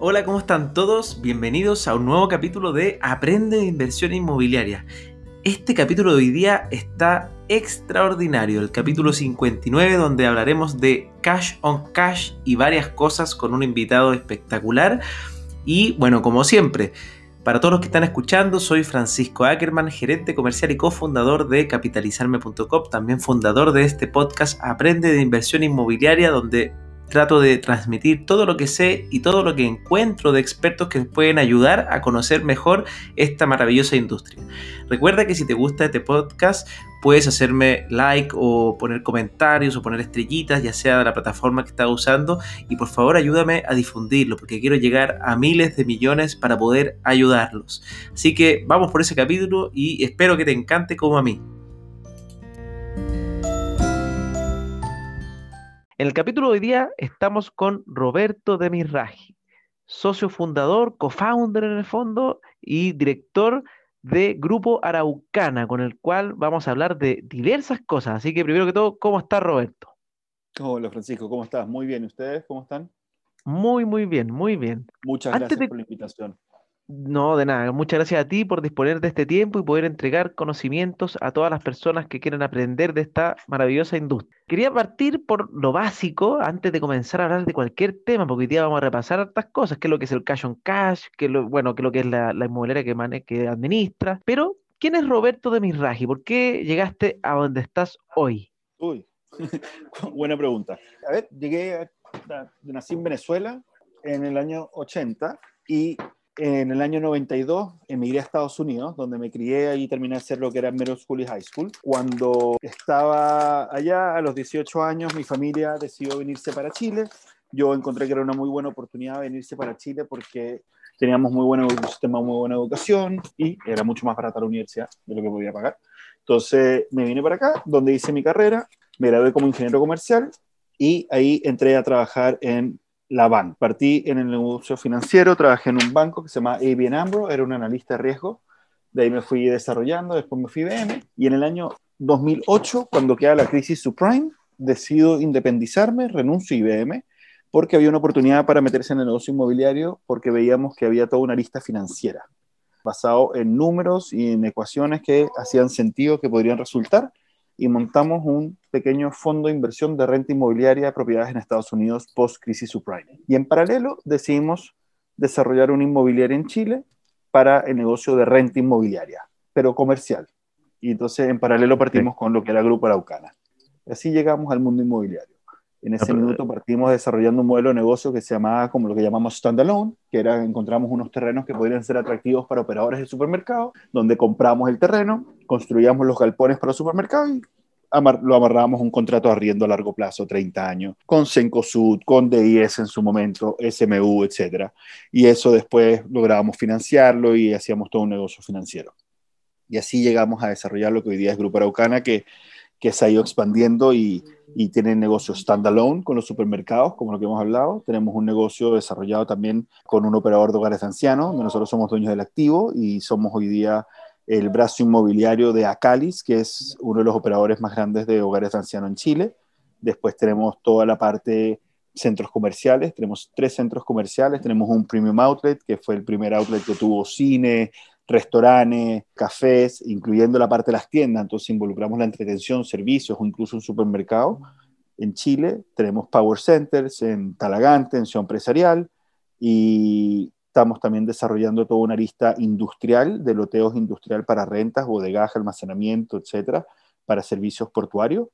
Hola, ¿cómo están todos? Bienvenidos a un nuevo capítulo de Aprende de Inversión Inmobiliaria. Este capítulo de hoy día está extraordinario, el capítulo 59 donde hablaremos de cash on cash y varias cosas con un invitado espectacular. Y bueno, como siempre, para todos los que están escuchando, soy Francisco Ackerman, gerente comercial y cofundador de capitalizarme.com, también fundador de este podcast Aprende de Inversión Inmobiliaria, donde trato de transmitir todo lo que sé y todo lo que encuentro de expertos que pueden ayudar a conocer mejor esta maravillosa industria. Recuerda que si te gusta este podcast, puedes hacerme like o poner comentarios o poner estrellitas, ya sea de la plataforma que estás usando, y por favor ayúdame a difundirlo, porque quiero llegar a miles de millones para poder ayudarlos. Así que vamos por ese capítulo y espero que te encante como a mí. En el capítulo de hoy día estamos con Roberto de Mirraji, socio fundador, co-founder en el fondo y director de Grupo Araucana, con el cual vamos a hablar de diversas cosas. Así que primero que todo, ¿cómo está Roberto? Hola Francisco, ¿cómo estás? Muy bien, ¿ustedes cómo están? Muy, muy bien, muy bien. Muchas gracias por la invitación. No, de nada. Muchas gracias a ti por disponer de este tiempo y poder entregar conocimientos a todas las personas que quieren aprender de esta maravillosa industria. Quería partir por lo básico antes de comenzar a hablar de cualquier tema, porque hoy día vamos a repasar estas cosas, qué es lo que es el cash on cash, qué lo, bueno, qué es lo que es la, inmobiliaria que, que administra. Pero, ¿quién es Roberto de Mirraji? ¿Por qué llegaste a donde estás hoy? Uy, buena pregunta. A ver, llegué, nací en Venezuela en el año 80 y en el año 92 emigré a Estados Unidos, donde me crié y terminé de hacer lo que era middle school y high school. Cuando estaba allá, a los 18 años, mi familia decidió venirse para Chile. Yo encontré que era una muy buena oportunidad venirse para Chile porque teníamos muy buen sistema, muy buena educación y era mucho más barata la universidad de lo que podía pagar. Entonces me vine para acá, donde hice mi carrera, me gradué como ingeniero comercial y ahí entré a trabajar en la banca. Partí en el negocio financiero, trabajé en un banco que se llama ABN AMRO, era un analista de riesgo. De ahí me fui desarrollando, después me fui IBM. Y en el año 2008, cuando queda la crisis subprime, decido independizarme, renuncio a IBM, porque había una oportunidad para meterse en el negocio inmobiliario, porque veíamos que había toda una lista financiera, basado en números y en ecuaciones que hacían sentido que podrían resultar y montamos un pequeño fondo de inversión de renta inmobiliaria de propiedades en Estados Unidos post-crisis subprime. Y en paralelo decidimos desarrollar una inmobiliaria en Chile para el negocio de renta inmobiliaria, pero comercial. Y entonces en paralelo partimos con lo que era Grupo Araucana. Así llegamos al mundo inmobiliario. En ese minuto partimos desarrollando un modelo de negocio que se llamaba como lo que llamamos standalone, que era encontramos unos terrenos que podrían ser atractivos para operadores de supermercado, donde compramos el terreno, construíamos los galpones para el supermercado y lo amarrábamos un contrato de arriendo a largo plazo, 30 años, con Cencosud, con DIS en su momento, SMU, etc. Y eso después lográbamos financiarlo y hacíamos todo un negocio financiero. Y así llegamos a desarrollar lo que hoy día es Grupo Araucana, que que se ha ido expandiendo y, y tiene negocios standalone con los supermercados, como lo que hemos hablado. Tenemos un negocio desarrollado también con un operador de hogares ancianos, donde nosotros somos dueños del activo y somos hoy día el brazo inmobiliario de Acalis, que es uno de los operadores más grandes de hogares de ancianos en Chile. Después tenemos toda la parte centros comerciales, tenemos tres centros comerciales, tenemos un premium outlet, que fue el primer outlet que tuvo cine, restaurantes, cafés, incluyendo la parte de las tiendas, entonces involucramos la entretención, servicios o incluso un supermercado. En Chile tenemos Power Centers, en Talagante, en Ciudad Empresarial, y estamos también desarrollando toda una lista industrial de loteos industrial para rentas, bodegaje, almacenamiento, etcétera, para servicios portuarios.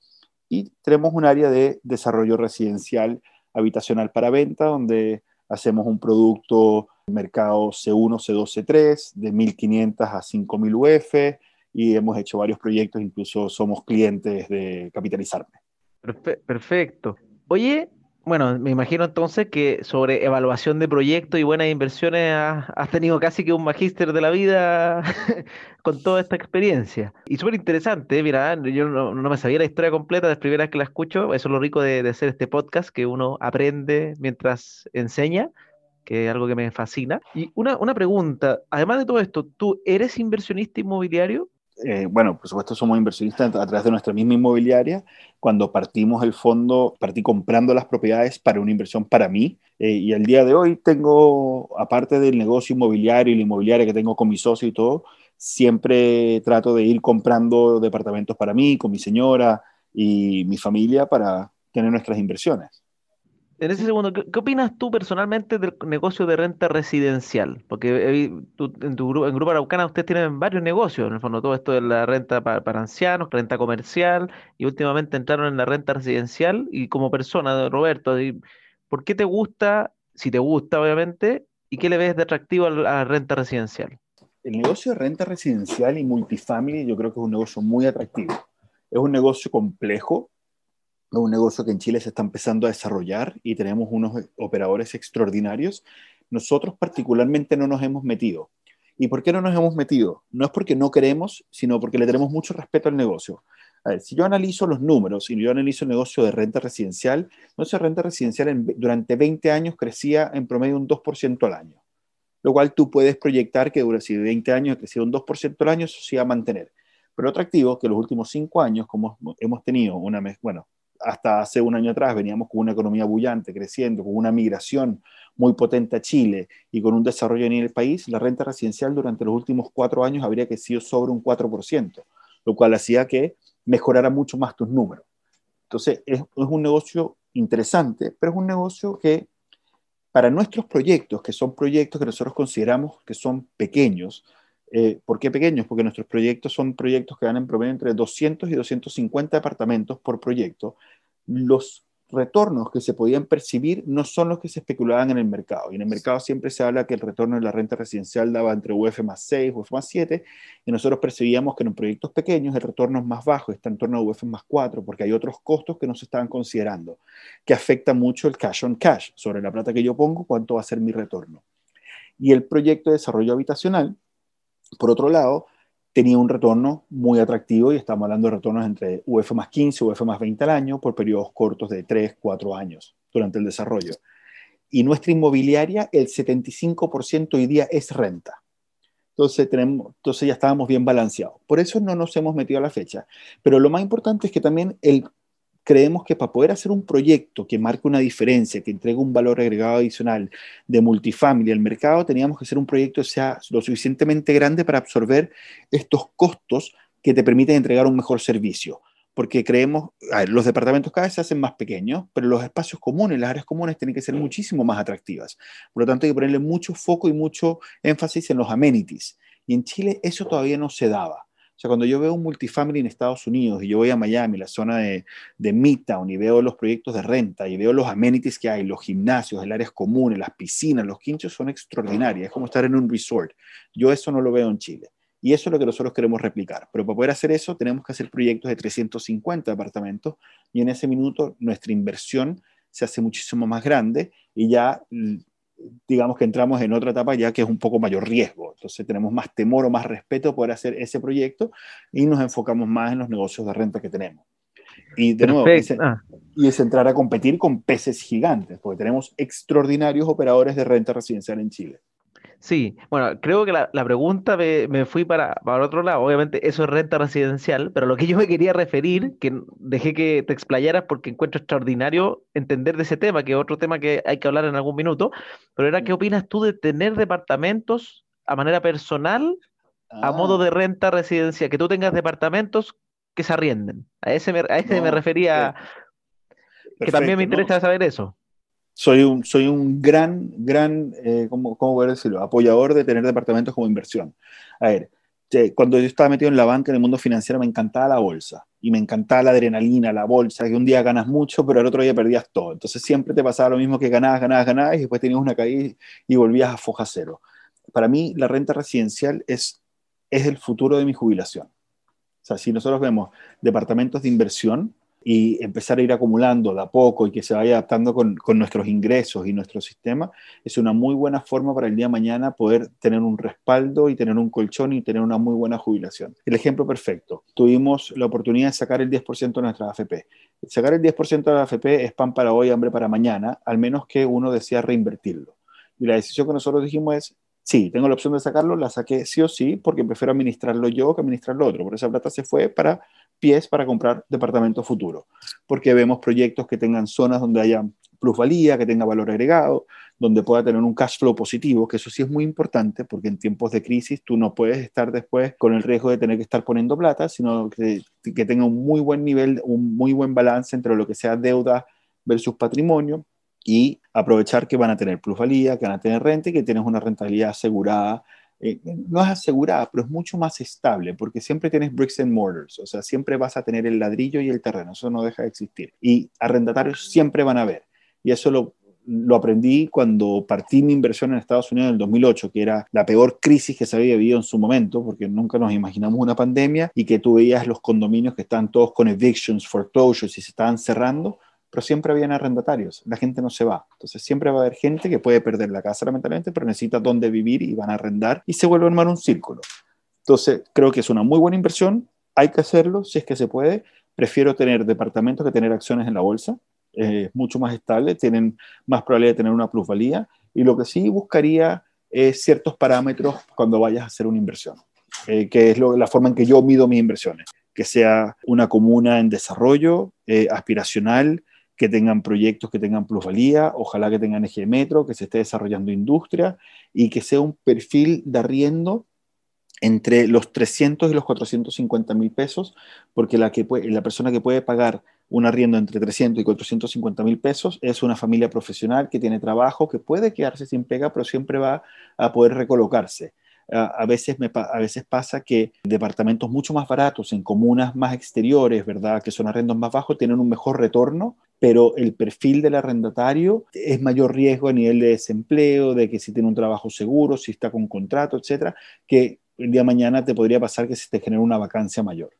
Y tenemos un área de desarrollo residencial habitacional para venta, donde hacemos un producto mercado C1, C2, C3, de 1.500 a 5.000 UF, y hemos hecho varios proyectos, incluso somos clientes de Capitalizarme. Perfecto. Oye, bueno, me imagino entonces que sobre evaluación de proyectos y buenas inversiones has, tenido casi que un magíster de la vida con toda esta experiencia. Y súper interesante, mira, yo no, me sabía la historia completa, de primera vez que la escucho, eso es lo rico de, de hacer este podcast, que uno aprende mientras enseña que es algo que me fascina. Y una, una pregunta, además de todo esto, ¿tú eres inversionista inmobiliario? Eh, bueno, por supuesto somos inversionistas a través de nuestra misma inmobiliaria. Cuando partimos el fondo, partí comprando las propiedades para una inversión para mí. Eh, y al día de hoy tengo, aparte del negocio inmobiliario y la inmobiliaria que tengo con mi socio y todo, siempre trato de ir comprando departamentos para mí, con mi señora y mi familia para tener nuestras inversiones en ese segundo, ¿qué, opinas tú personalmente del negocio de renta residencial? Porque en tu grupo, en Grupo Araucana ustedes tienen varios negocios, en el fondo todo esto de la renta para, ancianos, renta comercial, y últimamente entraron en la renta residencial, y como persona, Roberto, ¿por qué te gusta, si te gusta obviamente, y qué le ves de atractivo a la renta residencial? El negocio de renta residencial y multifamily yo creo que es un negocio muy atractivo. Es un negocio complejo, es un negocio que en Chile se está empezando a desarrollar y tenemos unos operadores extraordinarios. Nosotros particularmente no nos hemos metido. ¿Y por qué no nos hemos metido? No es porque no queremos, sino porque le tenemos mucho respeto al negocio. A ver, si yo analizo los números y yo analizo el negocio de renta residencial, de renta residencial durante 20 años crecía en promedio un 2% al año, lo cual tú puedes proyectar que durante si 20 años crecido un 2% al año, eso se va a mantener. Pero atractivo que los últimos 5 años, como hemos tenido una, bueno, hasta hace un año atrás veníamos con una economía bullante, creciendo, con una migración muy potente a Chile y con un desarrollo en el país, la renta residencial durante los últimos cuatro años habría crecido sobre un 4%, lo cual hacía que mejorara mucho más tus números. Entonces, es, es un negocio interesante, pero es un negocio que para nuestros proyectos, que son proyectos que nosotros consideramos que son pequeños, eh, ¿Por qué pequeños? Porque nuestros proyectos son proyectos que van en promedio entre 200 y 250 departamentos por proyecto. Los retornos que se podían percibir no son los que se especulaban en el mercado. Y en el mercado siempre se habla que el retorno de la renta residencial daba entre UF más 6, UF más 7, y nosotros percibíamos que en proyectos pequeños el retorno es más bajo, está en torno a UF más 4, porque hay otros costos que no se estaban considerando, que afecta mucho el cash on cash, sobre la plata que yo pongo, cuánto va a ser mi retorno. Y el proyecto de desarrollo habitacional, por otro lado, tenía un retorno muy atractivo y estamos hablando de retornos entre UF más 15, UF más 20 al año por periodos cortos de 3, 4 años durante el desarrollo. Y nuestra inmobiliaria, el 75% hoy día es renta. Entonces, tenemos, entonces ya estábamos bien balanceados. Por eso no nos hemos metido a la fecha. Pero lo más importante es que también el creemos que para poder hacer un proyecto que marque una diferencia, que entregue un valor agregado adicional de multifamily al mercado, teníamos que hacer un proyecto que sea lo suficientemente grande para absorber estos costos que te permiten entregar un mejor servicio. Porque creemos, los departamentos cada vez se hacen más pequeños, pero los espacios comunes, las áreas comunes tienen que ser muchísimo más atractivas. Por lo tanto, hay que ponerle mucho foco y mucho énfasis en los amenities. Y en Chile eso todavía no se daba. O sea, cuando yo veo un multifamily en Estados Unidos y yo voy a Miami, la zona de, de Midtown, y veo los proyectos de renta y veo los amenities que hay, los gimnasios, el áreas comunes, las piscinas, los quinchos son extraordinarios. Es como estar en un resort. Yo eso no lo veo en Chile. Y eso es lo que nosotros queremos replicar. Pero para poder hacer eso, tenemos que hacer proyectos de 350 apartamentos y en ese minuto nuestra inversión se hace muchísimo más grande y ya digamos que entramos en otra etapa ya que es un poco mayor riesgo. Entonces tenemos más temor o más respeto por hacer ese proyecto y nos enfocamos más en los negocios de renta que tenemos. Y de nuevo, ah. y es entrar a competir con peces gigantes, porque tenemos extraordinarios operadores de renta residencial en Chile. Sí, bueno, creo que la, pregunta me, fui para, para otro lado. Obviamente, eso es renta residencial, pero lo que yo me quería referir, que dejé que te explayaras porque encuentro extraordinario entender de ese tema, que es otro tema que hay que hablar en algún minuto, pero era, ¿qué mm. opinas tú de tener departamentos a manera personal a modo de ah. renta residencial? Que tú tengas departamentos que se arrienden. A ese me, a ese me refería, que también me interesa saber eso soy un, soy un gran, gran, eh, ¿cómo, ¿cómo voy decirlo? Apoyador de tener departamentos como inversión. A ver, cuando yo estaba metido en la banca, en el mundo financiero, me encantaba la bolsa y me encantaba la adrenalina, la bolsa, que un día ganas mucho, pero al otro día perdías todo. Entonces siempre te pasaba lo mismo que ganabas, ganabas, ganabas y después tenías una caída y volvías a foja cero. Para mí, la renta residencial es, es el futuro de mi jubilación. O sea, si nosotros vemos departamentos de inversión, y empezar a ir acumulando de a poco y que se vaya adaptando con, con, nuestros ingresos y nuestro sistema, es una muy buena forma para el día de mañana poder tener un respaldo y tener un colchón y tener una muy buena jubilación. El ejemplo perfecto, tuvimos la oportunidad de sacar el 10% de nuestra AFP. Sacar el 10% de la AFP es pan para hoy, hambre para mañana, al menos que uno desea reinvertirlo. Y la decisión que nosotros dijimos es, Sí, tengo la opción de sacarlo, la saqué sí o sí, porque prefiero administrarlo yo que administrarlo otro. Por esa plata se fue para pies para comprar departamentos futuros, porque vemos proyectos que tengan zonas donde haya plusvalía, que tenga valor agregado, donde pueda tener un cash flow positivo, que eso sí es muy importante, porque en tiempos de crisis tú no puedes estar después con el riesgo de tener que estar poniendo plata, sino que, que tenga un muy buen nivel, un muy buen balance entre lo que sea deuda versus patrimonio y aprovechar que van a tener plusvalía, que van a tener renta y que tienes una rentabilidad asegurada. Eh, no es asegurada, pero es mucho más estable porque siempre tienes bricks and mortars, o sea, siempre vas a tener el ladrillo y el terreno, eso no deja de existir. Y arrendatarios siempre van a haber. Y eso lo, aprendí cuando partí mi inversión en Estados Unidos en el 2008, que era la peor crisis que se había vivido en su momento, porque nunca nos imaginamos una pandemia y que tú veías los condominios que están todos con evictions, foreclosures y se estaban cerrando pero siempre habían arrendatarios, la gente no se va. Entonces siempre va a haber gente que puede perder la casa lamentablemente, pero necesita dónde vivir y van a arrendar y se vuelve a armar un círculo. Entonces creo que es una muy buena inversión, hay que hacerlo si es que se puede. Prefiero tener departamentos que tener acciones en la bolsa, es mucho más estable, tienen más probabilidad de tener una plusvalía y lo que sí buscaría es ciertos parámetros cuando vayas a hacer una inversión, eh, que es lo, la forma en que yo mido mis inversiones, que sea una comuna en desarrollo, eh, aspiracional, que tengan proyectos que tengan plusvalía, ojalá que tengan eje de metro, que se esté desarrollando industria y que sea un perfil de arriendo entre los 300 y los 450 mil pesos, porque la, que la persona que puede pagar un arriendo entre 300 y 450 mil pesos es una familia profesional que tiene trabajo, que puede quedarse sin pega, pero siempre va a poder recolocarse a, veces a veces pasa que departamentos mucho más baratos en comunas más exteriores, ¿verdad? Que son arrendos más bajos, tienen un mejor retorno, pero el perfil del arrendatario es mayor riesgo a nivel de desempleo, de que si tiene un trabajo seguro, si está con contrato, etcétera, que el día de mañana te podría pasar que se te genere una vacancia mayor.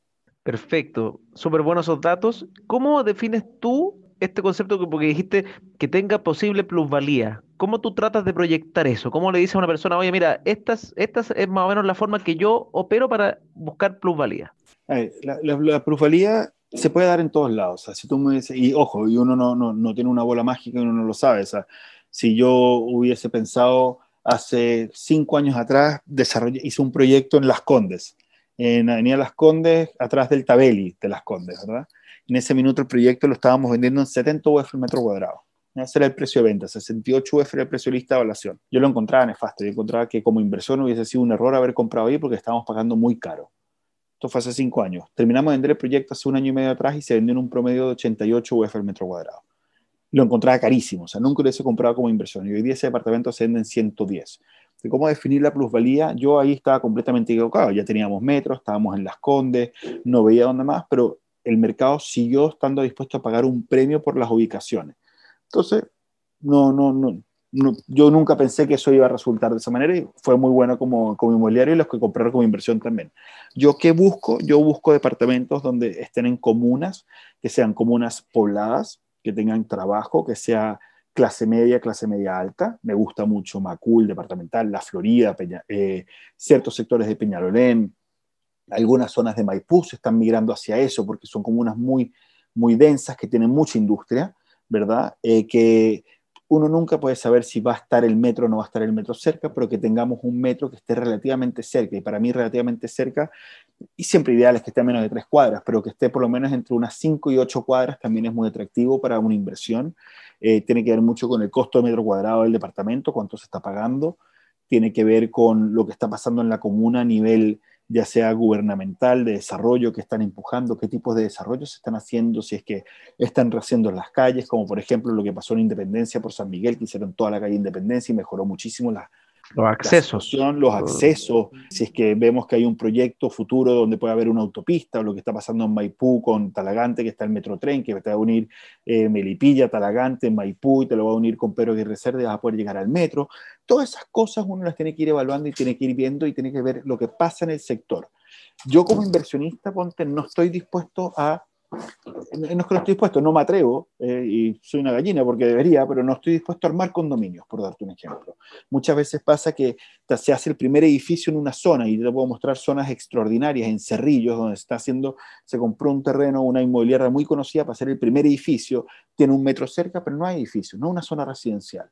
Perfecto, súper buenos esos datos. ¿Cómo defines tú este concepto porque dijiste que tenga posible plusvalía. ¿Cómo tú tratas de proyectar eso? ¿Cómo le dices a una persona, oye, mira, esta es más o menos la forma que yo opero para buscar plusvalía? la, plusvalía se puede dar en todos lados. si tú me dices, y ojo, y uno no, no, no, tiene una bola mágica y uno no lo sabe. O sea, si yo hubiese pensado hace cinco años atrás, desarrollé, hice un proyecto en Las Condes, en Avenida Las Condes, atrás del Tabeli de Las Condes, ¿verdad? En ese minuto el proyecto lo estábamos vendiendo en 70 UF el metro cuadrado. Ese era el precio de venta, 68 UF era el precio lista de evaluación. Yo lo encontraba nefasto, yo encontraba que como inversión hubiese sido un error haber comprado ahí porque estábamos pagando muy caro. Esto fue hace cinco años. Terminamos de vender el proyecto hace un año y medio atrás y se vendió en un promedio de 88 UF el metro cuadrado. Lo encontraba carísimo, o sea, nunca lo hubiese comprado como inversión. Y hoy día ese departamento se vende en 110. De cómo definir la plusvalía, yo ahí estaba completamente equivocado. Ya teníamos metros, estábamos en Las Condes, no veía dónde más, pero el mercado siguió estando dispuesto a pagar un premio por las ubicaciones. Entonces, no, no, no, yo nunca pensé que eso iba a resultar de esa manera y fue muy bueno como, como inmobiliario y los que compraron como inversión también. ¿Yo qué busco? Yo busco departamentos donde estén en comunas, que sean comunas pobladas, que tengan trabajo, que sea clase media, clase media alta. Me gusta mucho Macul, departamental, La Florida, eh, ciertos sectores de Peñalolén, algunas zonas de Maipú se están migrando hacia eso porque son comunas muy, muy densas, que tienen mucha industria, ¿verdad? Eh, que uno nunca puede saber si va a estar el metro o no va a estar el metro cerca, pero que tengamos un metro que esté relativamente cerca. Y para mí relativamente cerca, y siempre ideal es que esté a menos de tres cuadras, pero que esté por lo menos entre unas cinco y ocho cuadras también es muy atractivo para una inversión. Eh, tiene que ver mucho con el costo de metro cuadrado del departamento, cuánto se está pagando. Tiene que ver con lo que está pasando en la comuna a nivel ya sea gubernamental, de desarrollo que están empujando, qué tipos de desarrollo se están haciendo, si es que están rehaciendo las calles, como por ejemplo lo que pasó en Independencia por San Miguel, que hicieron toda la calle Independencia y mejoró muchísimo la, los accesos. los accesos, si es que vemos que hay un proyecto futuro donde puede haber una autopista, o lo que está pasando en Maipú con Talagante, que está el metrotren, que te va a unir eh, Melipilla, Talagante, Maipú, y te lo va a unir con Pedro Aguirre Cerda, y vas a poder llegar al metro. Todas esas cosas uno las tiene que ir evaluando y tiene que ir viendo y tiene que ver lo que pasa en el sector. Yo como inversionista, ponte, no estoy dispuesto a no es que no estoy dispuesto, no me atrevo, eh, y soy una gallina porque debería, pero no estoy dispuesto a armar condominios, por darte un ejemplo. Muchas veces pasa que se hace el primer edificio en una zona, y te puedo mostrar zonas extraordinarias en Cerrillos, donde se está haciendo, se compró un terreno, una inmobiliaria muy conocida para hacer el primer edificio, tiene un metro cerca, pero no hay edificio, no una zona residencial.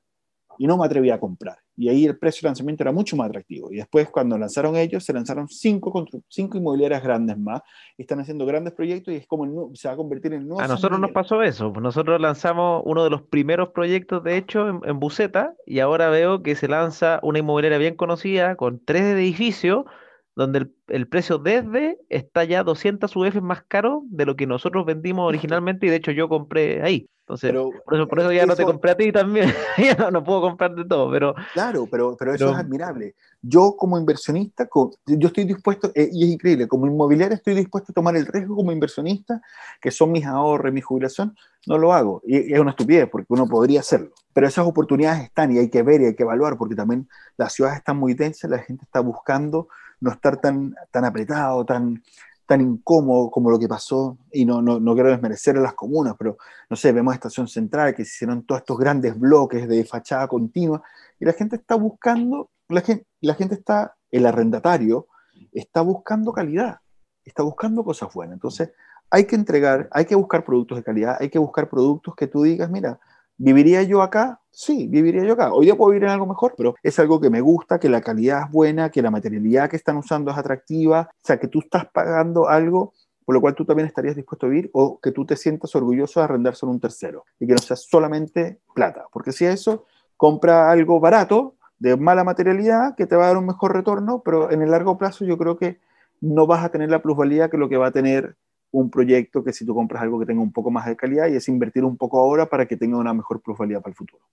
Y no me atreví a comprar. Y ahí el precio de lanzamiento era mucho más atractivo. Y después, cuando lanzaron ellos, se lanzaron cinco, cinco inmobiliarias grandes más. están haciendo grandes proyectos y es como se va a convertir en A nosotros nos pasó eso. Nosotros lanzamos uno de los primeros proyectos, de hecho, en, en Buceta. Y ahora veo que se lanza una inmobiliaria bien conocida con tres edificios donde el, precio desde está ya 200 UF más caro de lo que nosotros vendimos originalmente y de hecho yo compré ahí. Entonces, por, eso, por eso ya no te compré a ti también, ya no, puedo comprar de todo, pero... Claro, pero, pero eso es admirable. Yo como inversionista, yo estoy dispuesto, eh, y es increíble, como inmobiliario estoy dispuesto a tomar el riesgo como inversionista, que son mis ahorros, mi jubilación, no lo hago. Y, es una estupidez, porque uno podría hacerlo. Pero esas oportunidades están y hay que ver y hay que evaluar, porque también las ciudades están muy densas, la gente está buscando no estar tan, tan apretado, tan, tan incómodo como lo que pasó, y no, no, no quiero desmerecer a las comunas, pero no sé, vemos Estación Central, que se hicieron todos estos grandes bloques de fachada continua, y la gente está buscando, la gente, la gente está, el arrendatario, está buscando calidad, está buscando cosas buenas. Entonces, hay que entregar, hay que buscar productos de calidad, hay que buscar productos que tú digas, mira, ¿Viviría yo acá? Sí, viviría yo acá. Hoy día puedo vivir en algo mejor, pero es algo que me gusta, que la calidad es buena, que la materialidad que están usando es atractiva, o sea, que tú estás pagando algo por lo cual tú también estarías dispuesto a vivir o que tú te sientas orgulloso de arrendárselo a un tercero y que no sea solamente plata. Porque si eso, compra algo barato, de mala materialidad, que te va a dar un mejor retorno, pero en el largo plazo yo creo que no vas a tener la plusvalía que lo que va a tener un proyecto que si tú compras algo que tenga un poco más de calidad y es invertir un poco ahora para que tenga una mejor plusvalía para el futuro.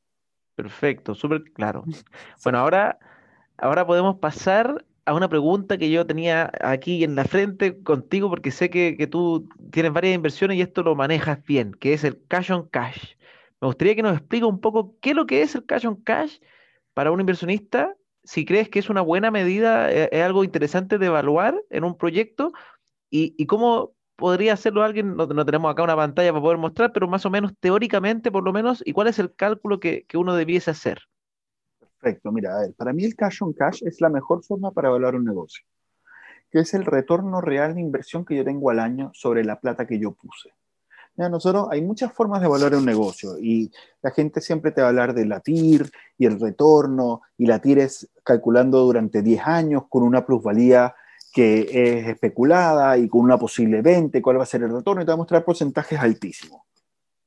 Perfecto, súper claro. Bueno, ahora, ahora podemos pasar a una pregunta que yo tenía aquí en la frente contigo porque sé que, que tú tienes varias inversiones y esto lo manejas bien, que es el cash on cash. Me gustaría que nos explique un poco qué es lo que es el cash on cash para un inversionista, si crees que es una buena medida, eh, es, algo interesante de evaluar en un proyecto y, y cómo podría hacerlo alguien, no, tenemos acá una pantalla para poder mostrar, pero más o menos teóricamente, por lo menos, ¿y cuál es el cálculo que, uno debiese hacer? Perfecto, mira, a ver, para mí el cash on cash es la mejor forma para evaluar un negocio, que es el retorno real de inversión que yo tengo al año sobre la plata que yo puse. nosotros hay muchas formas de evaluar un negocio y la gente siempre te va a hablar de la TIR y el retorno y la TIR es calculando durante 10 años con una plusvalía que es especulada y con una posible venta, cuál va a ser el retorno, y te va a mostrar porcentajes altísimos.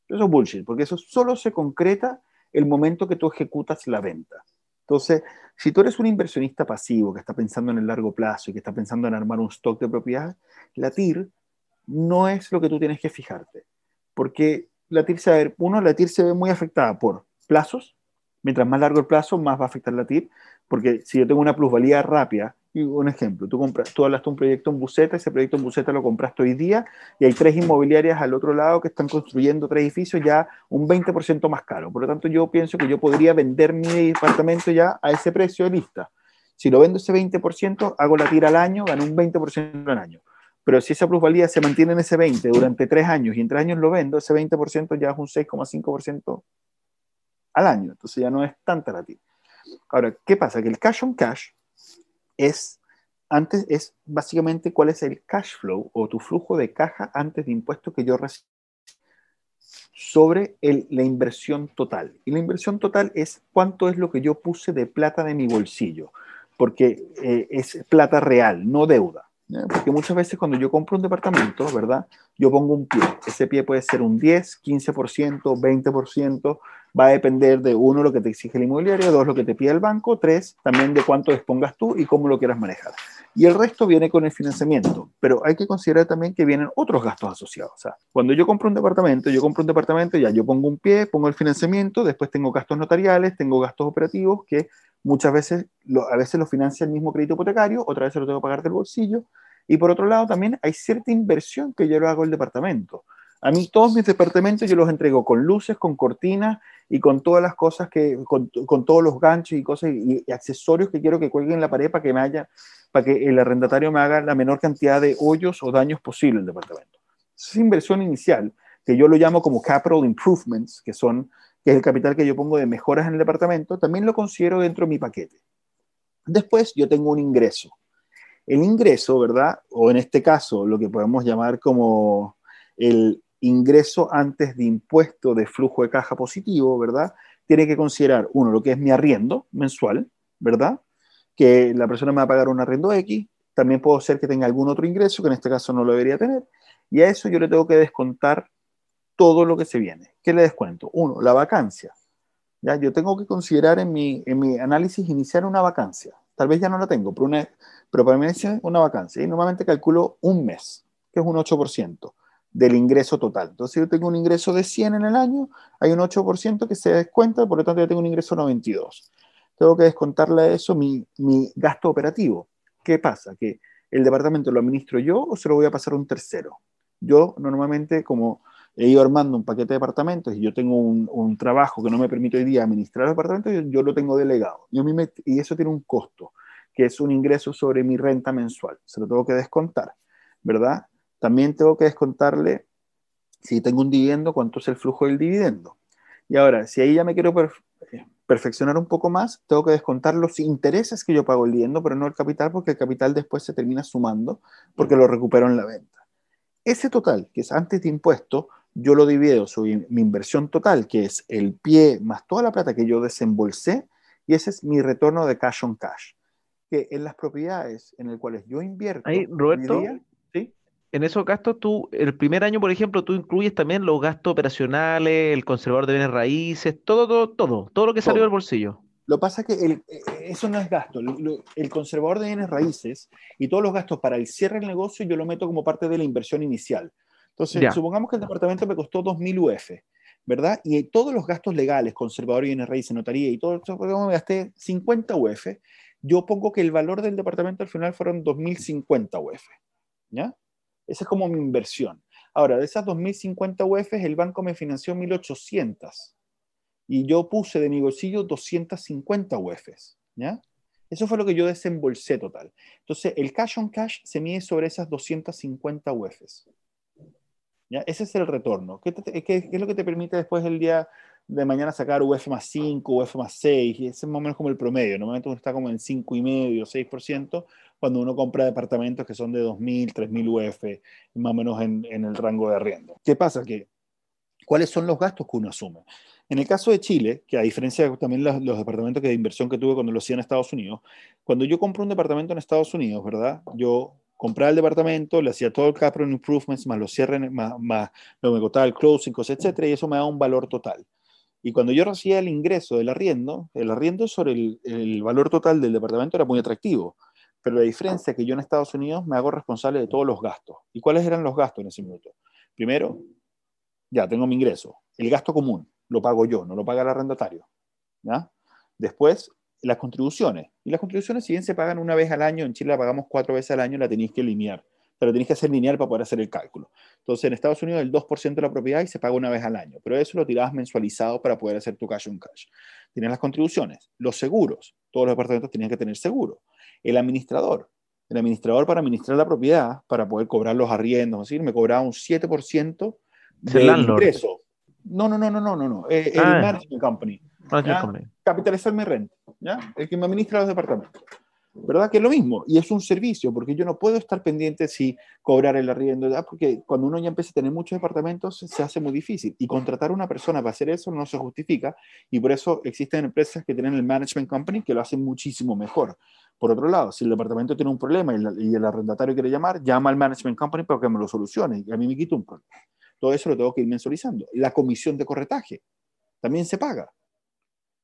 Eso es bullshit, porque eso solo se concreta el momento que tú ejecutas la venta. Entonces, si tú eres un inversionista pasivo que está pensando en el largo plazo y que está pensando en armar un stock de propiedad, la TIR no es lo que tú tienes que fijarte. Porque la TIR se ve, uno, la TIR se ve muy afectada por plazos. Mientras más largo el plazo, más va a afectar la TIR. Porque si yo tengo una plusvalía rápida un ejemplo, tú, compras, tú hablaste de un proyecto en Buceta, ese proyecto en Buceta lo compraste hoy día y hay tres inmobiliarias al otro lado que están construyendo tres edificios ya un 20% más caro. Por lo tanto, yo pienso que yo podría vender mi departamento ya a ese precio de lista. Si lo vendo ese 20%, hago la tira al año, gano un 20% al año. Pero si esa plusvalía se mantiene en ese 20 durante tres años y en tres años lo vendo, ese 20% ya es un 6,5% al año. Entonces ya no es tanta la tira. Ahora, ¿qué pasa? Que el cash on cash es, antes es básicamente cuál es el cash flow o tu flujo de caja antes de impuestos que yo recibo sobre la inversión total. Y la inversión total es cuánto es lo que yo puse de plata de mi bolsillo, porque eh, es plata real, no deuda. Porque muchas veces cuando yo compro un departamento, ¿verdad? Yo pongo un pie. Ese pie puede ser un 10, 15%, 20%, va a depender de uno, lo que te exige el inmobiliario, dos, lo que te pide el banco, tres, también de cuánto dispongas tú y cómo lo quieras manejar. Y el resto viene con el financiamiento, pero hay que considerar también que vienen otros gastos asociados. O sea, cuando yo compro un departamento, yo compro un departamento, ya yo pongo un pie, pongo el financiamiento, después tengo gastos notariales, tengo gastos operativos que muchas veces, a veces lo financia el mismo crédito hipotecario, otra vez lo tengo que pagar del bolsillo. Y por otro lado, también hay cierta inversión que yo lo hago el departamento. A mí todos mis departamentos yo los entrego con luces, con cortinas y con todas las cosas que, con, con todos los ganchos y cosas y, accesorios que quiero que cuelguen en la pared para que me haya, para que el arrendatario me haga la menor cantidad de hoyos o daños posible el departamento. Esa inversión inicial, que yo lo llamo como capital improvements, que son, que es el capital que yo pongo de mejoras en el departamento, también lo considero dentro de mi paquete. Después yo tengo un ingreso. El ingreso, ¿verdad? O en este caso, lo que podemos llamar como el ingreso antes de impuesto de flujo de caja positivo, ¿verdad? Tiene que considerar, uno, lo que es mi arriendo mensual, ¿verdad? Que la persona me va a pagar un arriendo X, también puedo ser que tenga algún otro ingreso, que en este caso no lo debería tener, y a eso yo le tengo que descontar todo lo que se viene. ¿Qué le descuento? Uno, la vacancia. ¿ya? Yo tengo que considerar en mi, en mi análisis iniciar una vacancia. Tal vez ya no la tengo, pero, una, pero para mí es una vacancia. Y normalmente calculo un mes, que es un 8% del ingreso total. Entonces, si yo tengo un ingreso de 100 en el año, hay un 8% que se descuenta, por lo tanto, yo tengo un ingreso 92. Tengo que descontarle a eso mi, mi gasto operativo. ¿Qué pasa? Que el departamento lo administro yo o se lo voy a pasar a un tercero. Yo normalmente, como he ido armando un paquete de departamentos y yo tengo un, trabajo que no me permite hoy día administrar el departamento, yo, yo lo tengo delegado. Y, me, y eso tiene un costo, que es un ingreso sobre mi renta mensual. Se lo tengo que descontar, ¿verdad? También tengo que descontarle, si tengo un dividendo, cuánto es el flujo del dividendo. Y ahora, si ahí ya me quiero perfeccionar un poco más, tengo que descontar los intereses que yo pago el dividendo, pero no el capital, porque el capital después se termina sumando porque lo recupero en la venta. Ese total, que es antes de impuesto, yo lo divido sobre mi inversión total, que es el pie más toda la plata que yo desembolsé, y ese es mi retorno de cash on cash. Que en las propiedades en las cuales yo invierto. Ahí, Roberto. En esos gastos, tú, el primer año, por ejemplo, tú incluyes también los gastos operacionales, el conservador de bienes raíces, todo, todo, todo, todo lo que salió del bolsillo. Lo pasa que el, eh, eso no es gasto. El conservador de bienes raíces y todos los gastos para el cierre del negocio yo lo meto como parte de la inversión inicial. Entonces, supongamos que el departamento me costó 2.000 UF, ¿verdad? Y todos los gastos legales, conservador de bienes raíces, notaría y todo eso, me gasté 50 UF. Yo pongo que el valor del departamento al final fueron 2.050 UF, ¿ya? Esa es como mi inversión. Ahora, de esas 2.050 UF, el banco me financió 1.800 y yo puse de mi bolsillo 250 UFs, ¿ya? Eso fue lo que yo desembolsé total. Entonces, el cash on cash se mide sobre esas 250 UFs. ¿ya? Ese es el retorno. ¿Qué, qué, es lo que te permite después del día de mañana sacar UF más 5, UF más 6? Y ese es más o menos como el promedio. Normalmente uno está como en 5,5, 6% cuando uno compra departamentos que son de 2.000, 3.000 UF, más o menos en, en el rango de arriendo. ¿Qué pasa? Que, ¿Cuáles son los gastos que uno asume? En el caso de Chile, que a diferencia de también los, los, departamentos de inversión que tuve cuando lo hacía en Estados Unidos, cuando yo compro un departamento en Estados Unidos, ¿verdad? Yo compraba el departamento, le hacía todo el capital improvements, más los cierres, más, más lo me costaba el closing, etcétera, y eso me da un valor total. Y cuando yo recibía el ingreso del arriendo, el arriendo sobre el, valor total del departamento era muy atractivo. Pero la diferencia es que yo en Estados Unidos me hago responsable de todos los gastos. ¿Y cuáles eran los gastos en ese minuto? Primero, ya tengo mi ingreso. El gasto común, lo pago yo, no lo paga el arrendatario. ¿ya? Después, las contribuciones. Y las contribuciones, si bien se pagan una vez al año, en Chile la pagamos cuatro veces al año, la tenéis que linear. Pero tenéis que hacer lineal para poder hacer el cálculo. Entonces, en Estados Unidos, el 2% de la propiedad y se paga una vez al año. Pero eso lo tirabas mensualizado para poder hacer tu cash on cash. Tienes las contribuciones. Los seguros. Todos los departamentos tenían que tener seguro. El administrador. El administrador para administrar la propiedad, para poder cobrar los arriendos, así, me cobraba un 7% del ingreso. No, no, no, no, no, no, no. Eh, el ah. management company. Management company. Renta, ¿ya? El que me administra los departamentos. ¿Verdad? Que es lo mismo. Y es un servicio, porque yo no puedo estar pendiente si cobrar el arriendo, ¿verdad? porque cuando uno ya empieza a tener muchos departamentos se hace muy difícil. Y contratar a una persona para hacer eso no se justifica. Y por eso existen empresas que tienen el management company que lo hacen muchísimo mejor. Por otro lado, si el departamento tiene un problema y, el arrendatario quiere llamar, llama al management company para que me lo solucione y a mí me quita un problema. Todo eso lo tengo que ir mensualizando. La comisión de corretaje también se paga.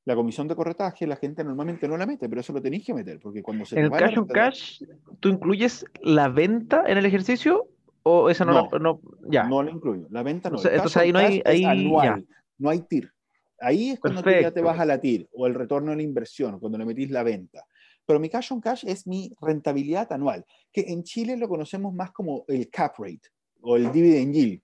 La comisión de corretaje la gente normalmente no la mete, pero eso lo tenéis que meter, porque cuando se... ¿En el cash on cash tú incluyes la venta en el ejercicio o esa no, no, no ya. no la incluyo. La venta no. entonces ahí no hay... Ahí, anual, no hay TIR. Ahí es cuando tú ya te vas a la TIR o el retorno de la inversión, cuando le metís la venta. Pero mi cash on cash es mi rentabilidad anual, que en Chile lo conocemos más como el cap rate o el dividend yield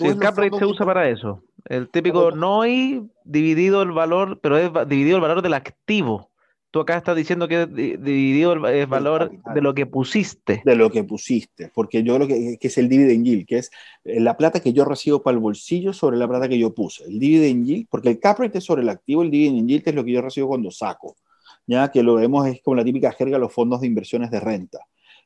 el cap rate se usa para eso. El típico NOI dividido el valor, pero es dividido el valor del activo. Tú acá estás diciendo que es dividido el, valor de lo que pusiste. De lo que pusiste, porque yo lo que, que, es el dividend yield, que es eh, la plata que yo recibo para el bolsillo sobre la plata que yo puse. El dividend yield, porque el cap rate es sobre el activo, el dividend yield es lo que yo recibo cuando saco. Ya que lo vemos es como la típica jerga los fondos de inversiones de renta,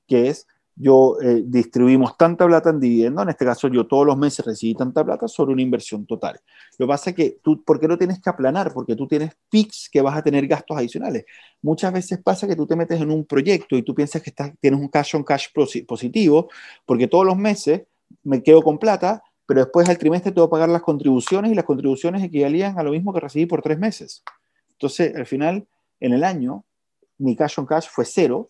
que es yo eh, distribuimos tanta plata en dividendo, en este caso yo todos los meses recibí tanta plata sobre una inversión total. Lo que pasa es que tú, ¿por qué lo tienes que aplanar? Porque tú tienes PICs que vas a tener gastos adicionales. Muchas veces pasa que tú te metes en un proyecto y tú piensas que estás, tienes un cash on cash positivo, porque todos los meses me quedo con plata, pero después al trimestre tengo que pagar las contribuciones y las contribuciones equivalían a lo mismo que recibí por tres meses. Entonces, al final, en el año, mi cash on cash fue cero,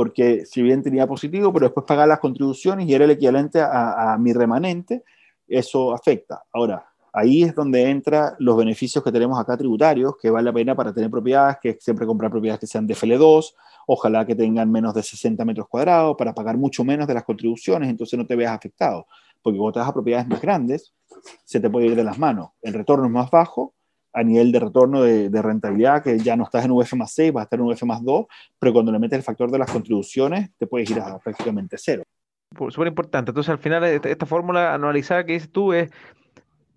porque si bien tenía positivo, pero después pagar las contribuciones y era el equivalente a, mi remanente, eso afecta. Ahora, ahí es donde entran los beneficios que tenemos acá tributarios, que vale la pena para tener propiedades, que siempre comprar propiedades que sean de FL2, ojalá que tengan menos de 60 metros cuadrados, para pagar mucho menos de las contribuciones, entonces no te veas afectado. Porque cuando te vas a propiedades más grandes, se te puede ir de las manos. El retorno es más bajo, a nivel de retorno de, rentabilidad, que ya no estás en UF más 6, vas a estar en UF más 2, pero cuando le metes el factor de las contribuciones, te puedes ir a prácticamente cero. Súper importante. Entonces, al final, esta, fórmula anualizada que dices tú es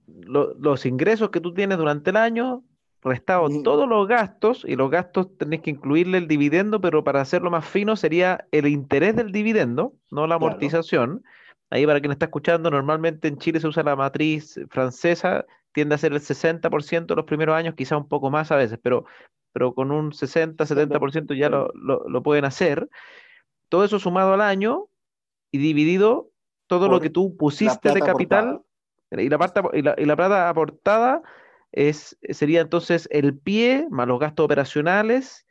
los ingresos que tú tienes durante el año, restado todos los gastos, y los gastos tenés que incluirle el dividendo, pero para hacerlo más fino sería el interés del dividendo, no la amortización. Ahí para quien está escuchando, normalmente en Chile se usa la matriz francesa, tiende a ser el 60% los primeros años, quizá un poco más a veces, pero, pero con un 60, 70% ya lo, lo, pueden hacer. Todo eso sumado al año y dividido todo lo que tú pusiste de capital y la, parte, y, la, y la plata aportada es, sería entonces el pie más los gastos operacionales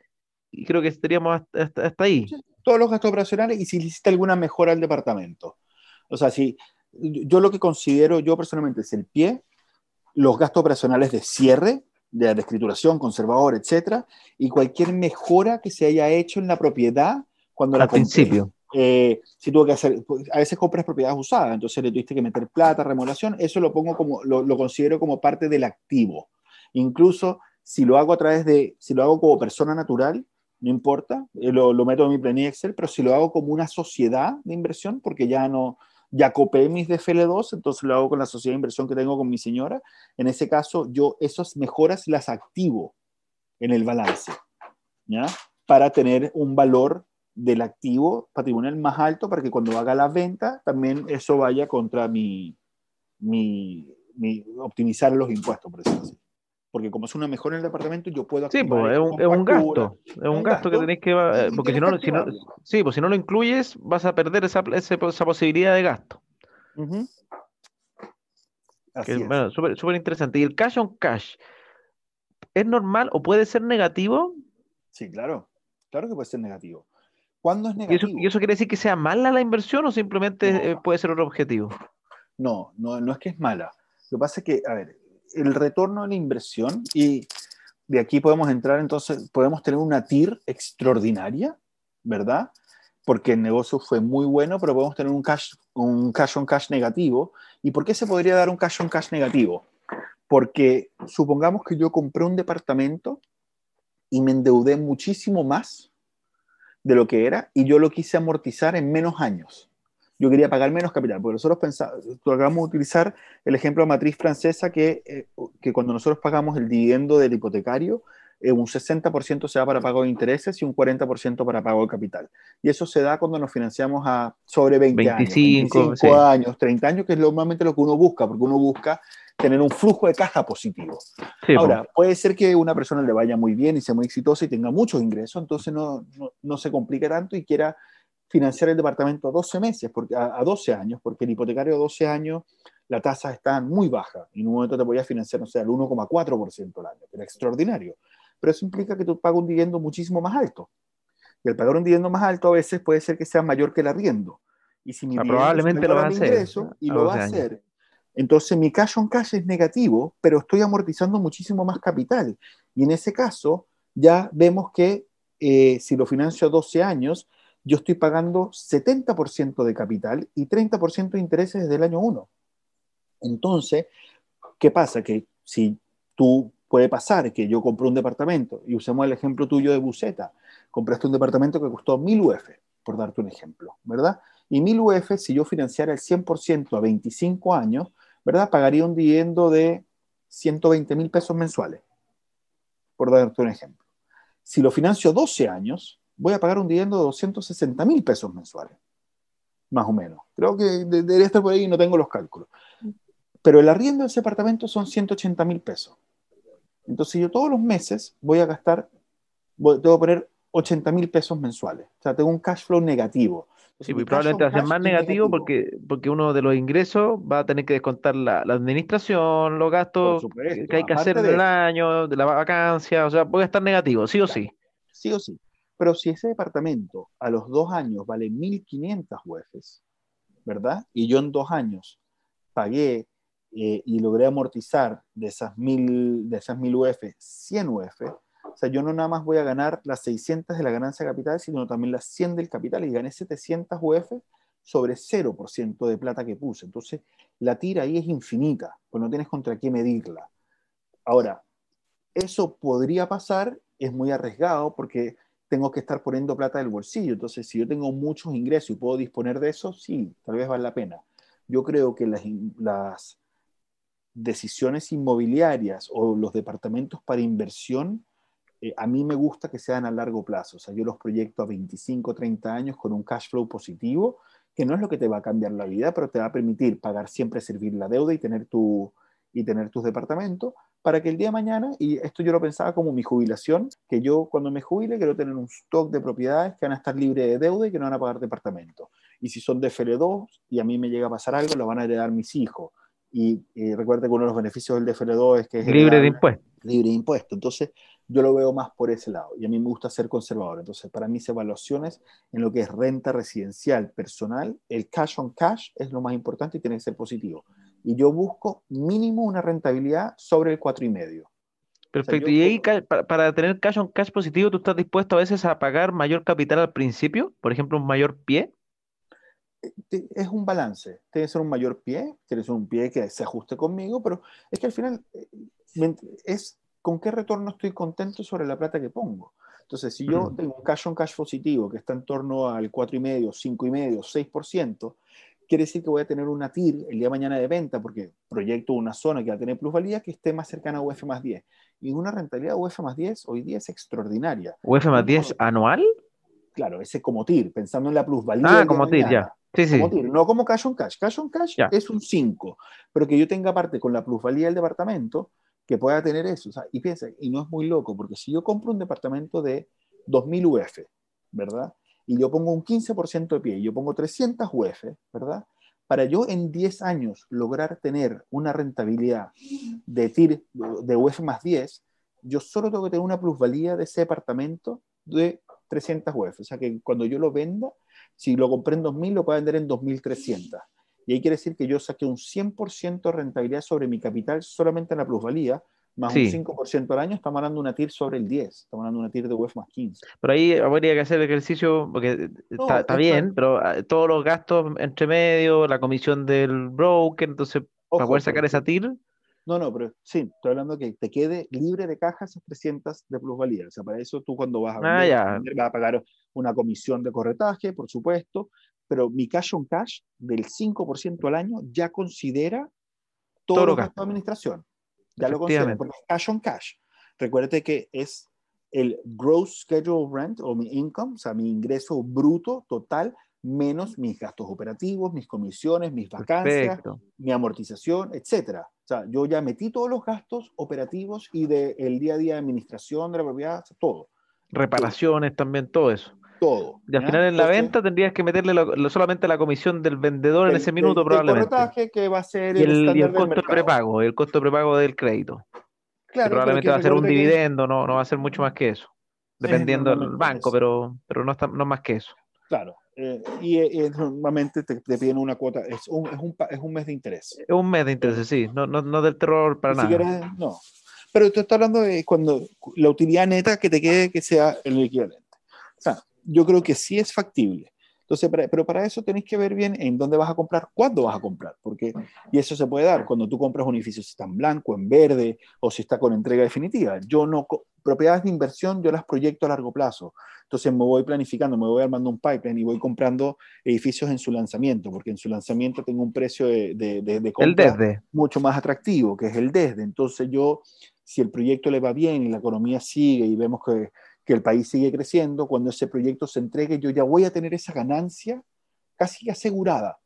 y creo que estaríamos hasta, hasta ahí. Todos los gastos operacionales y si hiciste alguna mejora al departamento. O sea, si yo lo que considero yo personalmente es el pie, los gastos operacionales de cierre, de, escrituración, conservador, etcétera, y cualquier mejora que se haya hecho en la propiedad cuando Al principio. Eh, si tuvo que hacer, a veces compras propiedades usadas, entonces le tuviste que meter plata, remodelación, eso lo pongo como, lo, lo, considero como parte del activo. Incluso si lo hago a través de, si lo hago como persona natural, no importa, eh, lo, lo meto en mi planilla Excel, pero si lo hago como una sociedad de inversión, porque ya no, ya copé mis DFL2, entonces lo hago con la sociedad de inversión que tengo con mi señora. En ese caso, yo esas mejoras las activo en el balance, ¿ya? Para tener un valor del activo patrimonial más alto para que cuando haga la venta también eso vaya contra mi, mi, optimizar los impuestos, porque como es una mejora en el departamento, yo puedo Sí, pues es un, es un, gasto, es un, gasto, que tenéis que... Eh, porque si no, si no, sí, pues si no lo incluyes, vas a perder esa, esa, posibilidad de gasto. bueno, súper interesante. ¿Y el cash on cash es normal o puede ser negativo? Sí, claro, claro que puede ser negativo. ¿Cuándo es negativo? ¿Y eso, quiere decir que sea mala la inversión o simplemente eh, puede ser otro objetivo? No, no, no es que es mala. Lo que pasa es que, a ver, el retorno de la inversión y de aquí podemos entrar entonces, podemos tener una TIR extraordinaria, ¿verdad? Porque el negocio fue muy bueno, pero podemos tener un cash, un cash on cash negativo. ¿Y por qué se podría dar un cash on cash negativo? Porque supongamos que yo compré un departamento y me endeudé muchísimo más de lo que era y yo lo quise amortizar en menos años yo quería pagar menos capital, porque nosotros pensamos, utilizar el ejemplo de matriz francesa que, eh, que cuando nosotros pagamos el dividendo del hipotecario, eh, un 60% se da para pago de intereses y un 40% para pago de capital. Y eso se da cuando nos financiamos a sobre 20 25, años, 25 años, 30 años, que es normalmente lo que uno busca, porque uno busca tener un flujo de caja positivo. Ahora, puede ser que una persona le vaya muy bien y sea muy exitosa y tenga muchos ingresos, entonces no, no, no se complique tanto y quiera financiar el departamento a 12 meses, porque, a, 12 años, porque el hipotecario a 12 años la tasa está muy baja y en un momento te podías financiar, no sé, al 1,4% al año, que era extraordinario. Pero eso implica que tú pagas un dividendo muchísimo más alto. Y al pagar un dividendo más alto a veces puede ser que sea mayor que el arriendo. Y si mi probablemente lo va a hacer. y lo va a hacer. Entonces mi cash on cash es negativo, pero estoy amortizando muchísimo más capital. Y en ese caso ya vemos que eh, si lo financio a 12 años, yo estoy pagando 70% de capital y 30% de intereses desde el año 1. Entonces, ¿qué pasa? Que si tú puede pasar que yo compré un departamento, y usemos el ejemplo tuyo de Buceta, compraste un departamento que costó 1000 UF, por darte un ejemplo, ¿verdad? Y 1000 UF, si yo financiara el 100% a 25 años, ¿verdad? Pagaría un dividendo de 120 mil pesos mensuales, por darte un ejemplo. Si lo financio 12 años, voy a pagar un dividendo de 260 mil pesos mensuales. más o menos. Creo que debería estar por ahí, no tengo los cálculos. Pero el arriendo de ese apartamento son 180 mil pesos. Entonces yo todos los meses voy a gastar, voy, tengo que poner 80 mil pesos mensuales. O sea, tengo un cash flow negativo. Sí, y probablemente va a ser más negativo, porque, porque uno de los ingresos va a tener que descontar la, administración, los gastos que hay que hacer del año, de la vacancia, o sea, puede estar negativo, sí o sí. Sí o sí. Pero si ese departamento a los dos años vale 1.500 UFs, ¿verdad? Y yo en dos años pagué eh, y logré amortizar de esas 1.000 de esas mil UF 100 UF, o sea, yo no nada más voy a ganar las 600 de la ganancia capital, sino también las 100 del capital y gané 700 UF sobre 0% de plata que puse. Entonces, la tira ahí es infinita, pues no tienes contra qué medirla. Ahora, eso podría pasar, es muy arriesgado porque tengo que estar poniendo plata del bolsillo. Entonces, si yo tengo muchos ingresos y puedo disponer de eso, sí, tal vez vale la pena. Yo creo que las, las decisiones inmobiliarias o los departamentos para inversión eh, a mí me gusta que sean a largo plazo. O sea, yo los proyecto a 25, 30 años con un cash flow positivo, que no es lo que te va a cambiar la vida, pero te va a permitir pagar siempre, servir la deuda y tener, tu, y tener tus departamentos, para que el día de mañana, y esto yo lo pensaba como mi jubilación, que yo cuando me jubile quiero tener un stock de propiedades que van a estar libres de deuda y que no van a pagar departamento. Y si son de FL2 y a mí me llega a pasar algo, lo van a heredar mis hijos. Y, y recuerda que uno de los beneficios del DFL2 es que es libre de impuestos. Libre de impuestos. Entonces, yo lo veo más por ese lado y a mí me gusta ser conservador. Entonces, para mis evaluaciones en lo que es renta residencial personal, el cash on cash es lo más importante y tiene que ser positivo. Y yo busco mínimo una rentabilidad sobre el 4,5. Perfecto. y ahí, para, tener cash on cash positivo, ¿tú estás dispuesto a veces a pagar mayor capital al principio? Por ejemplo, un mayor pie. Es un balance. Tiene que ser un mayor pie, tiene que ser un pie que se ajuste conmigo, pero es que al final eh, es con qué retorno estoy contento sobre la plata que pongo. Entonces, si yo tengo un cash on cash positivo que está en torno al 4,5, 5,5, 6%, quiere decir que voy a tener una TIR el día de mañana de venta porque proyecto una zona que va a tener plusvalía que esté más cercana a UF más 10. Y una rentabilidad UF más 10 hoy día es extraordinaria. ¿UF más 10 anual? Claro, ese como TIR, pensando en la plusvalía. Ah, como TIR, ya. Sí, sí. Como TIR, no como cash on cash. Cash on cash es un 5, pero que yo tenga parte con la plusvalía del departamento, que pueda tener eso. y piensa, y no es muy loco, porque si yo compro un departamento de 2.000 UF, ¿verdad? Y yo pongo un 15% de pie, y yo pongo 300 UF, ¿verdad? Para yo en 10 años lograr tener una rentabilidad de TIR de UF más 10, yo solo tengo que tener una plusvalía de ese departamento de 300 UF. O sea que cuando yo lo venda, si lo compré en 2.000, lo puedo vender en 2.300. Y ahí quiere decir que yo saqué un 100% de rentabilidad sobre mi capital solamente en la plusvalía, más un 5% al año, estamos hablando de una TIR sobre el 10, estamos hablando de una TIR de UEF más 15. Pero ahí habría que hacer el ejercicio, porque está, bien, pero ah, todos los gastos entre medio, la comisión del broker, entonces, para poder sacar esa TIR. No, no, pero sí, estoy hablando que te quede libre de caja esas 300 de plusvalía. O sea, para eso tú cuando vas a ah, vender, vas a pagar una comisión de corretaje, por supuesto, pero mi cash on cash del 5% al año ya considera todo, lo que de administración. Ya lo considera, porque es cash on cash. Recuerde que es el gross schedule rent o mi income, o sea, mi ingreso bruto total menos mis gastos operativos, mis comisiones, mis vacancias, mi amortización, etcétera. O sea, yo ya metí todos los gastos operativos y del día a día de administración de la propiedad, todo. Reparaciones también, todo eso todo. Y al final en la venta tendrías que meterle solamente la comisión del vendedor en ese minuto probablemente. que va a ser y el, el costo de prepago, el costo de prepago del crédito. Claro, probablemente va a ser un dividendo, no, no va a ser mucho más que eso. Dependiendo del banco, pero, pero no, está, no más que eso. Claro. Eh, y, eh, normalmente te, piden una cuota, es un, es, un, es un mes de interés. Es un mes de interés, sí, no, no, no del terror para nada. no. Pero tú estás hablando de cuando la utilidad neta que te quede que sea el equivalente. O sea, yo creo que sí es factible. Entonces, pero para eso tenéis que ver bien en dónde vas a comprar, cuándo vas a comprar, porque y eso se puede dar cuando tú compras un edificio si está en blanco, en verde o si está con entrega definitiva. Yo no propiedades de inversión yo las proyecto a largo plazo. Entonces me voy planificando, me voy armando un pipeline y voy comprando edificios en su lanzamiento, porque en su lanzamiento tengo un precio de, de, de, compra mucho más atractivo, que es el desde. Entonces yo, si el proyecto le va bien y la economía sigue y vemos que que el país sigue creciendo, cuando ese proyecto se entregue, yo ya voy a tener esa ganancia casi asegurada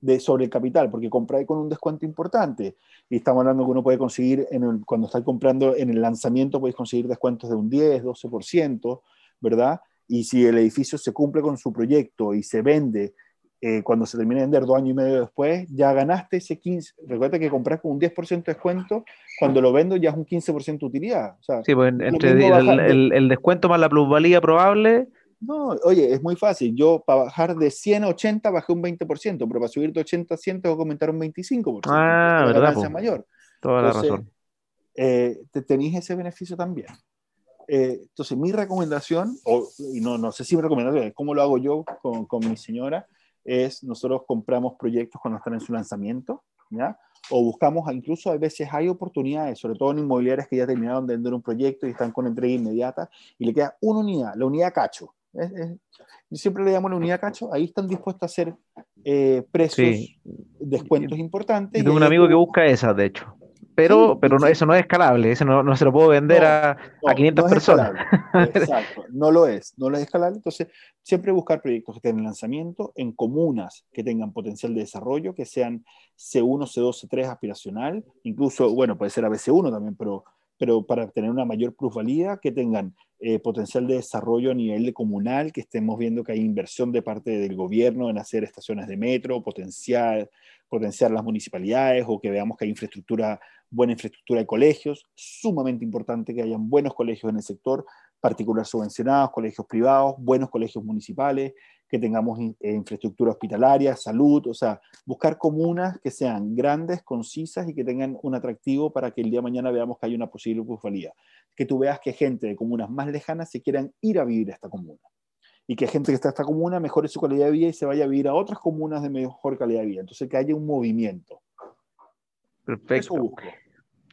de, sobre el capital, porque compráis con un descuento importante. Y estamos hablando que uno puede conseguir, en cuando está comprando en el lanzamiento, podéis conseguir descuentos de un 10, 12%, ¿verdad? Y si el edificio se cumple con su proyecto y se vende eh, cuando se termine de vender dos años y medio después, ya ganaste ese 15. Recuerda que compras con un 10% de descuento, cuando lo vendo ya es un 15% de utilidad. sí, pues entre el, el, descuento más la plusvalía probable. No, oye, es muy fácil. Yo para bajar de 100 a 80 bajé un 20%, pero para subir de 80 a 100 tengo que aumentar un 25%. Ah, la verdad. mayor. Toda la razón. Eh, te tenéis ese beneficio también. Eh, entonces, mi recomendación, o, y no, no sé si mi recomendación, es cómo lo hago yo con, con mi señora, es nosotros compramos proyectos cuando están en su lanzamiento, ¿ya? O buscamos, incluso a veces hay oportunidades, sobre todo en inmobiliarias que ya terminaron de vender un proyecto y están con entrega inmediata y le queda una unidad, la unidad cacho. yo siempre le llamo la unidad cacho, ahí están dispuestos a hacer eh, precios, descuentos importantes. tengo un amigo que busca esas, de hecho. Pero, pero no, eso no es escalable, eso no, no se lo puedo vender a, a, 500 personas. Exacto, no lo es, no lo es escalable. Entonces, siempre buscar proyectos que tengan lanzamiento en comunas que tengan potencial de desarrollo, que sean C1, C2, C3 aspiracional, incluso, bueno, puede ser ABC1 también, pero, pero para tener una mayor plusvalía, que tengan eh, potencial de desarrollo a nivel de comunal, que estemos viendo que hay inversión de parte del gobierno en hacer estaciones de metro, potencial, potenciar las municipalidades o que veamos que hay infraestructura, buena infraestructura de colegios, sumamente importante que hayan buenos colegios en el sector, particular subvencionados, colegios privados, buenos colegios municipales, que tengamos eh, infraestructura hospitalaria, salud, o sea, buscar comunas que sean grandes, concisas y que tengan un atractivo para que el día de mañana veamos que hay una posible plusvalía. Que tú veas que gente de comunas más lejanas se quieran ir a vivir a esta comuna y que gente que está en esta comuna mejore su calidad de vida y se vaya a vivir a otras comunas de mejor calidad de vida. Entonces, que haya un movimiento. Perfecto.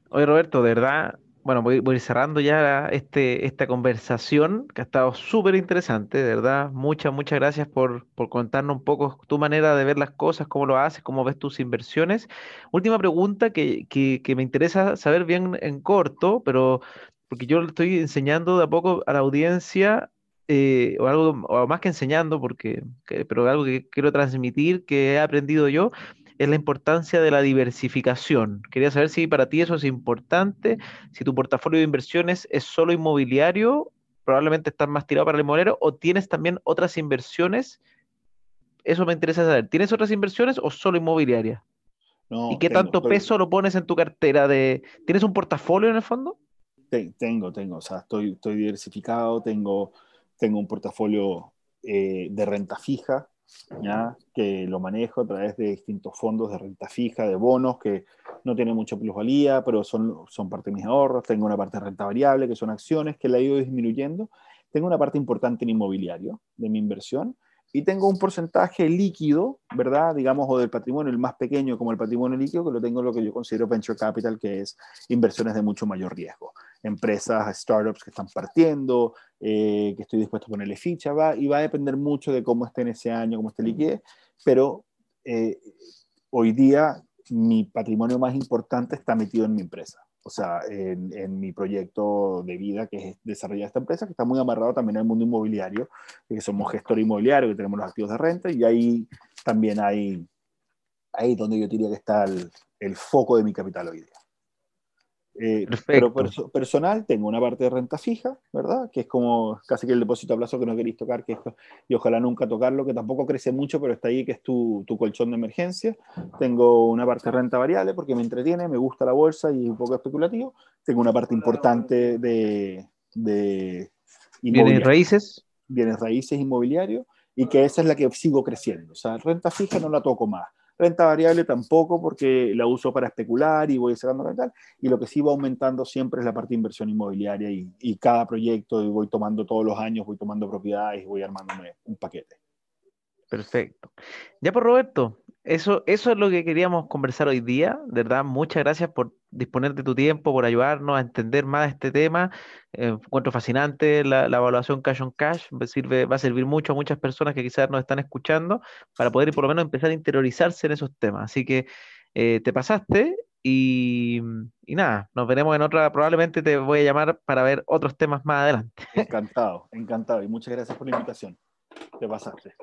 Oye, Roberto, de verdad, bueno, voy, voy cerrando ya este, esta conversación que ha estado súper interesante, de verdad. Muchas, muchas gracias por, por, contarnos un poco tu manera de ver las cosas, cómo lo haces, cómo ves tus inversiones. Última pregunta que, que, que me interesa saber bien en corto, pero porque yo le estoy enseñando de a poco a la audiencia eh, o algo, o más que enseñando, porque, pero algo que quiero transmitir, que he aprendido yo, es la importancia de la diversificación. Quería saber si para ti eso es importante, si tu portafolio de inversiones es solo inmobiliario, probablemente estás más tirado para el inmobiliario, o tienes también otras inversiones. Eso me interesa saber. ¿Tienes otras inversiones o solo inmobiliaria? ¿Y qué tanto peso lo pones en tu cartera? De... ¿Tienes un portafolio en el fondo? Tengo, tengo. O sea, estoy, estoy diversificado, tengo tengo un portafolio eh, de renta fija, que lo manejo a través de distintos fondos de renta fija, de bonos, que no tienen mucha plusvalía, pero son, son parte de mis ahorros. Tengo una parte de renta variable, que son acciones, que la he ido disminuyendo. Tengo una parte importante en inmobiliario de mi inversión y tengo un porcentaje líquido, ¿verdad? Digamos, o del patrimonio, el más pequeño como el patrimonio líquido, que lo tengo en lo que yo considero venture capital, que es inversiones de mucho mayor riesgo. Empresas, startups que están partiendo, eh, que estoy dispuesto a ponerle ficha, va, y va a depender mucho de cómo esté en ese año, cómo esté liquidez, pero eh, hoy día mi patrimonio más importante está metido en mi empresa o sea, en, mi proyecto de vida, que es desarrollar esta empresa, que está muy amarrado también al mundo inmobiliario, que somos gestor inmobiliario, que tenemos los activos de renta, y ahí también hay, ahí donde yo diría que está el, el foco de mi capital hoy día. Eh, pero personal, tengo una parte de renta fija, ¿verdad? Que es como casi que el depósito a plazo que no queréis tocar, que esto, y ojalá nunca tocarlo, que tampoco crece mucho, pero está ahí, que es tu, tu, colchón de emergencia. Tengo una parte de renta variable porque me entretiene, me gusta la bolsa y un poco especulativo. Tengo una parte importante de, de ¿Bienes raíces? Bienes raíces inmobiliarios y que esa es la que sigo creciendo. O sea, renta fija no la toco más Renta variable tampoco porque la uso para especular y voy sacando tal. Y lo que sí va aumentando siempre es la parte de inversión inmobiliaria y, y cada proyecto y voy tomando todos los años, voy tomando propiedades y voy armándome un paquete. Perfecto. Ya por Roberto, eso, eso es lo que queríamos conversar hoy día. De verdad, muchas gracias por disponer de tu tiempo, por ayudarnos a entender más este tema. Eh, encuentro fascinante la, evaluación cash on cash. Sirve, va a servir mucho a muchas personas que quizás nos están escuchando para poder por lo menos empezar a interiorizarse en esos temas. Así que eh, te pasaste y, y, nada, nos veremos en otra. Probablemente te voy a llamar para ver otros temas más adelante. Encantado, encantado. Y muchas gracias por la invitación. Te pasaste.